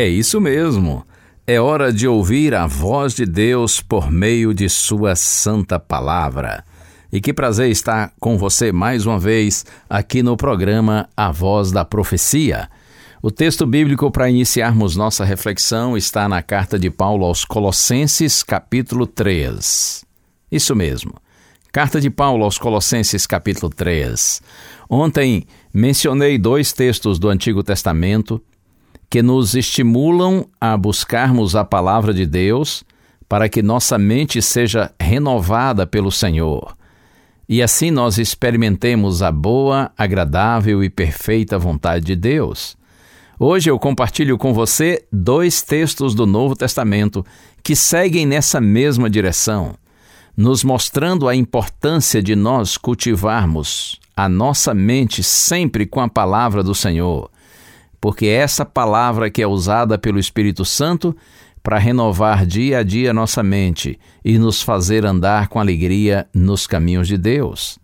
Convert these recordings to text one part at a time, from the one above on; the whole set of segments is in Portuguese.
É isso mesmo. É hora de ouvir a voz de Deus por meio de Sua Santa Palavra. E que prazer estar com você mais uma vez aqui no programa A Voz da Profecia. O texto bíblico para iniciarmos nossa reflexão está na carta de Paulo aos Colossenses, capítulo 3. Isso mesmo. Carta de Paulo aos Colossenses, capítulo 3. Ontem mencionei dois textos do Antigo Testamento que nos estimulam a buscarmos a palavra de Deus para que nossa mente seja renovada pelo Senhor. E assim nós experimentemos a boa, agradável e perfeita vontade de Deus. Hoje eu compartilho com você dois textos do Novo Testamento que seguem nessa mesma direção, nos mostrando a importância de nós cultivarmos a nossa mente sempre com a palavra do Senhor porque essa palavra que é usada pelo Espírito Santo para renovar dia a dia nossa mente e nos fazer andar com alegria nos caminhos de Deus.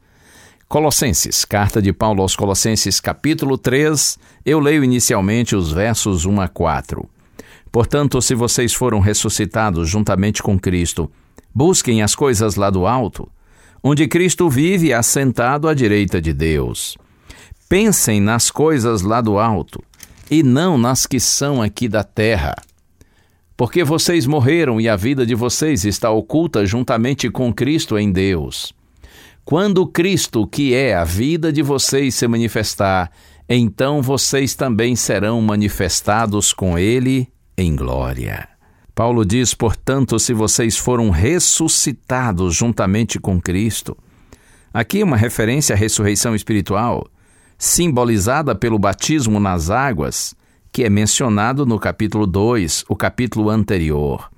Colossenses, carta de Paulo aos Colossenses, capítulo 3, eu leio inicialmente os versos 1 a 4. Portanto, se vocês foram ressuscitados juntamente com Cristo, busquem as coisas lá do alto, onde Cristo vive assentado à direita de Deus. Pensem nas coisas lá do alto e não nas que são aqui da terra. Porque vocês morreram e a vida de vocês está oculta juntamente com Cristo em Deus. Quando Cristo, que é a vida de vocês, se manifestar, então vocês também serão manifestados com Ele em glória. Paulo diz, portanto, se vocês foram ressuscitados juntamente com Cristo. Aqui uma referência à ressurreição espiritual simbolizada pelo batismo nas águas, que é mencionado no capítulo 2, o capítulo anterior.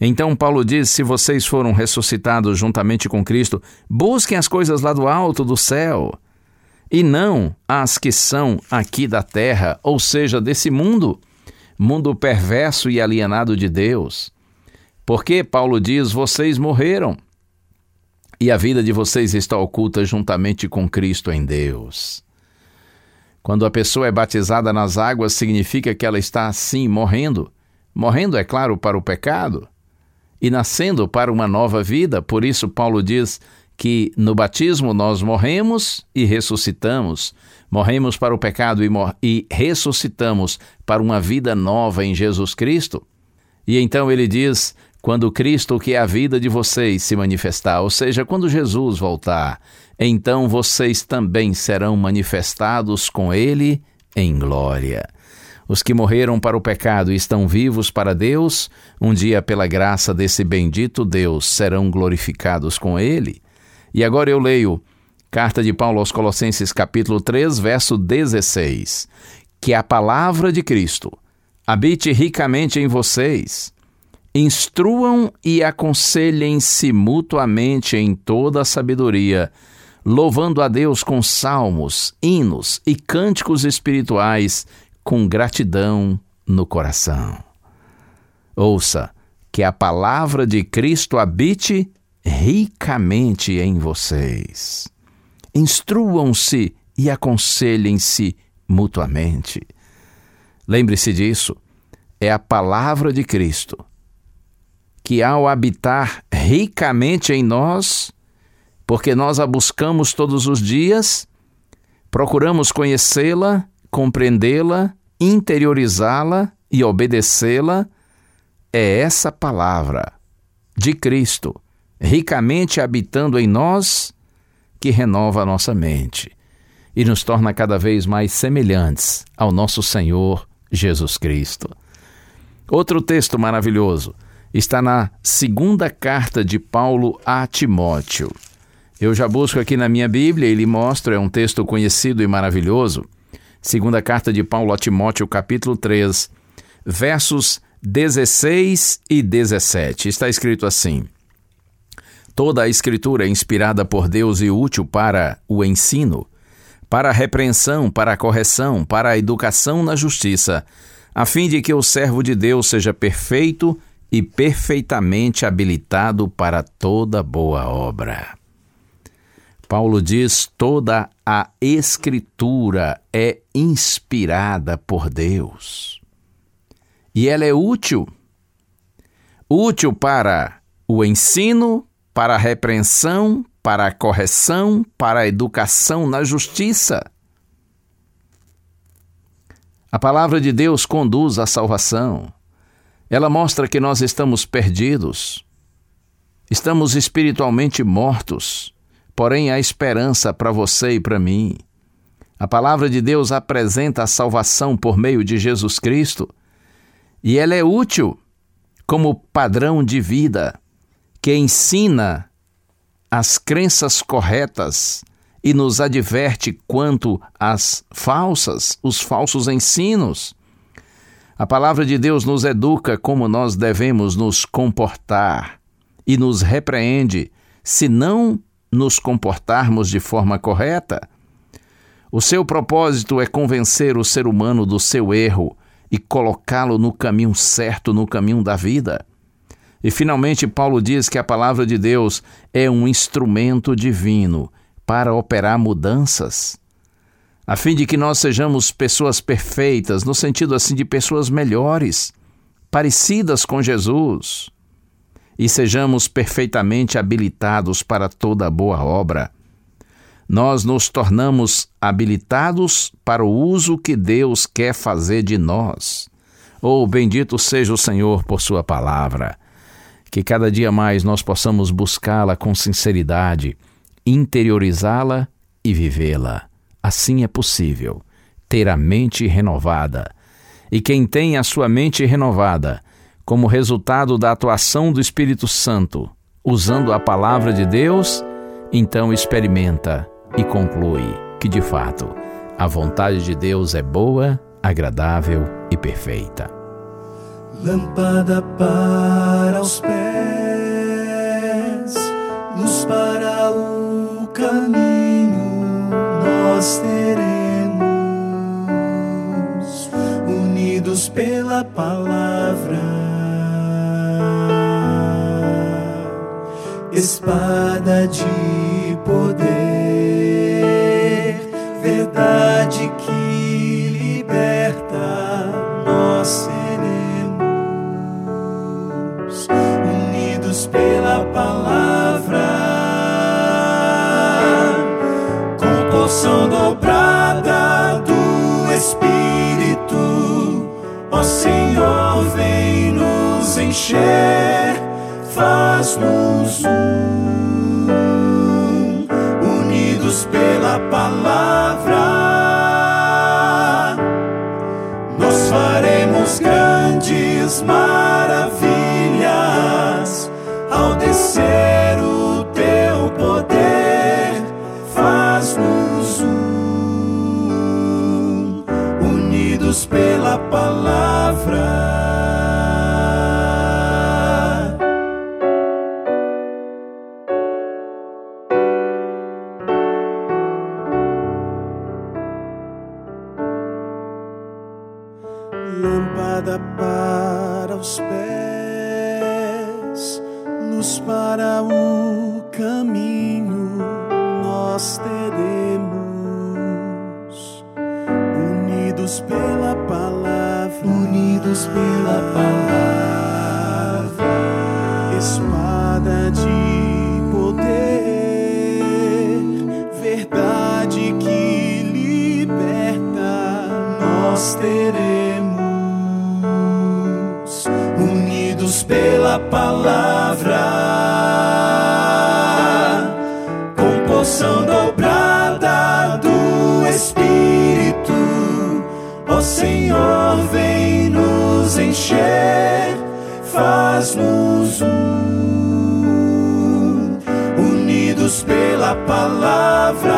Então Paulo diz: se vocês foram ressuscitados juntamente com Cristo, busquem as coisas lá do alto do céu, e não as que são aqui da terra, ou seja, desse mundo, mundo perverso e alienado de Deus. Porque Paulo diz: vocês morreram, e a vida de vocês está oculta juntamente com Cristo em Deus. Quando a pessoa é batizada nas águas, significa que ela está assim morrendo. Morrendo, é claro, para o pecado e nascendo para uma nova vida. Por isso, Paulo diz que no batismo nós morremos e ressuscitamos. Morremos para o pecado e, e ressuscitamos para uma vida nova em Jesus Cristo. E então ele diz: quando Cristo, que é a vida de vocês, se manifestar, ou seja, quando Jesus voltar, então vocês também serão manifestados com Ele em glória. Os que morreram para o pecado e estão vivos para Deus, um dia, pela graça desse bendito Deus, serão glorificados com Ele. E agora eu leio Carta de Paulo aos Colossenses, capítulo 3, verso 16. Que a palavra de Cristo habite ricamente em vocês instruam e aconselhem-se mutuamente em toda a sabedoria, louvando a Deus com salmos, hinos e cânticos espirituais, com gratidão no coração. Ouça, que a palavra de Cristo habite ricamente em vocês. Instruam-se e aconselhem-se mutuamente. Lembre-se disso. É a palavra de Cristo que, ao habitar ricamente em nós, porque nós a buscamos todos os dias, procuramos conhecê-la, compreendê-la, interiorizá-la e obedecê-la, é essa palavra de Cristo, ricamente habitando em nós, que renova a nossa mente e nos torna cada vez mais semelhantes ao nosso Senhor Jesus Cristo. Outro texto maravilhoso está na segunda carta de Paulo a Timóteo. Eu já busco aqui na minha Bíblia e lhe mostro, é um texto conhecido e maravilhoso. Segunda carta de Paulo a Timóteo, capítulo 3, versos 16 e 17. Está escrito assim: Toda a Escritura é inspirada por Deus e útil para o ensino, para a repreensão, para a correção, para a educação na justiça, a fim de que o servo de Deus seja perfeito perfeitamente habilitado para toda boa obra. Paulo diz: toda a Escritura é inspirada por Deus. E ela é útil. Útil para o ensino, para a repreensão, para a correção, para a educação na justiça. A palavra de Deus conduz à salvação. Ela mostra que nós estamos perdidos, estamos espiritualmente mortos, porém há esperança para você e para mim. A palavra de Deus apresenta a salvação por meio de Jesus Cristo e ela é útil como padrão de vida que ensina as crenças corretas e nos adverte quanto às falsas, os falsos ensinos. A palavra de Deus nos educa como nós devemos nos comportar e nos repreende se não nos comportarmos de forma correta. O seu propósito é convencer o ser humano do seu erro e colocá-lo no caminho certo, no caminho da vida. E finalmente, Paulo diz que a palavra de Deus é um instrumento divino para operar mudanças, a fim de que nós sejamos pessoas perfeitas, no sentido assim de pessoas melhores, parecidas com Jesus, e sejamos perfeitamente habilitados para toda boa obra. Nós nos tornamos habilitados para o uso que Deus quer fazer de nós. Oh, bendito seja o Senhor por Sua palavra que cada dia mais nós possamos buscá-la com sinceridade, interiorizá-la e vivê-la. Assim é possível ter a mente renovada. E quem tem a sua mente renovada, como resultado da atuação do Espírito Santo, usando a palavra de Deus, então experimenta e conclui que, de fato, a vontade de Deus é boa, agradável e perfeita lâmpada para os pés, pela palavra, grandes maravilhas ao descer o teu poder, faz-nos um, unidos pela palavra. Lâmpada para os pés luz para o caminho nós teremos, unidos pela palavra, unidos pela palavra, espada de Senhor, vem nos encher, faz-nos um, unidos pela palavra.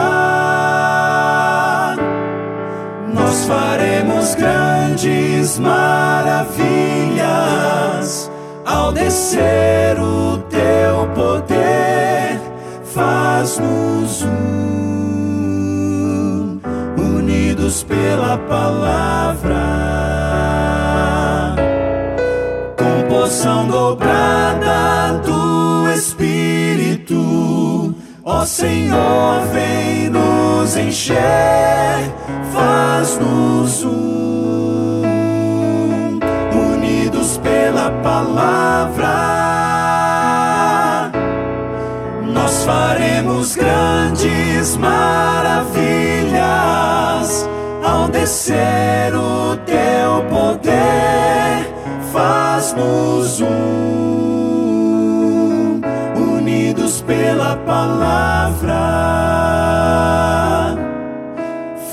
Nós faremos grandes maravilhas ao descer o teu poder faz-nos um, unidos pela palavra, com poção dobrada do Espírito. Ó Senhor, vem nos encher, faz-nos um, unidos pela palavra faremos grandes maravilhas ao descer o teu poder. Faz-nos um, unidos pela palavra.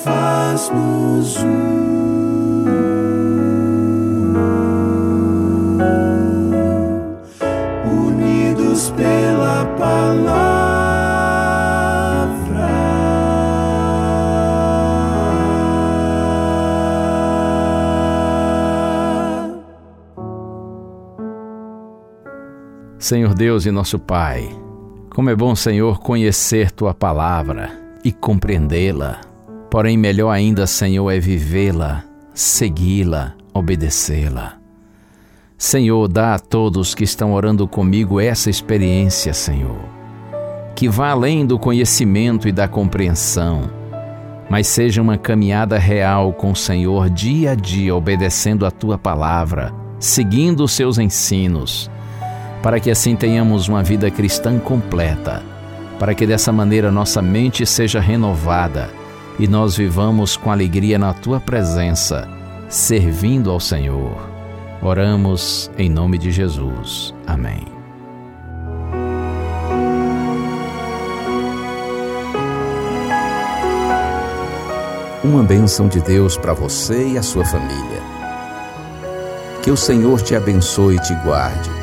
Faz-nos um. Senhor Deus e nosso Pai, como é bom, Senhor, conhecer tua palavra e compreendê-la. Porém, melhor ainda, Senhor, é vivê-la, segui-la, obedecê-la. Senhor, dá a todos que estão orando comigo essa experiência, Senhor, que vá além do conhecimento e da compreensão, mas seja uma caminhada real com o Senhor dia a dia, obedecendo a tua palavra, seguindo os seus ensinos para que assim tenhamos uma vida cristã completa, para que dessa maneira nossa mente seja renovada e nós vivamos com alegria na tua presença, servindo ao Senhor. Oramos em nome de Jesus. Amém. Uma bênção de Deus para você e a sua família. Que o Senhor te abençoe e te guarde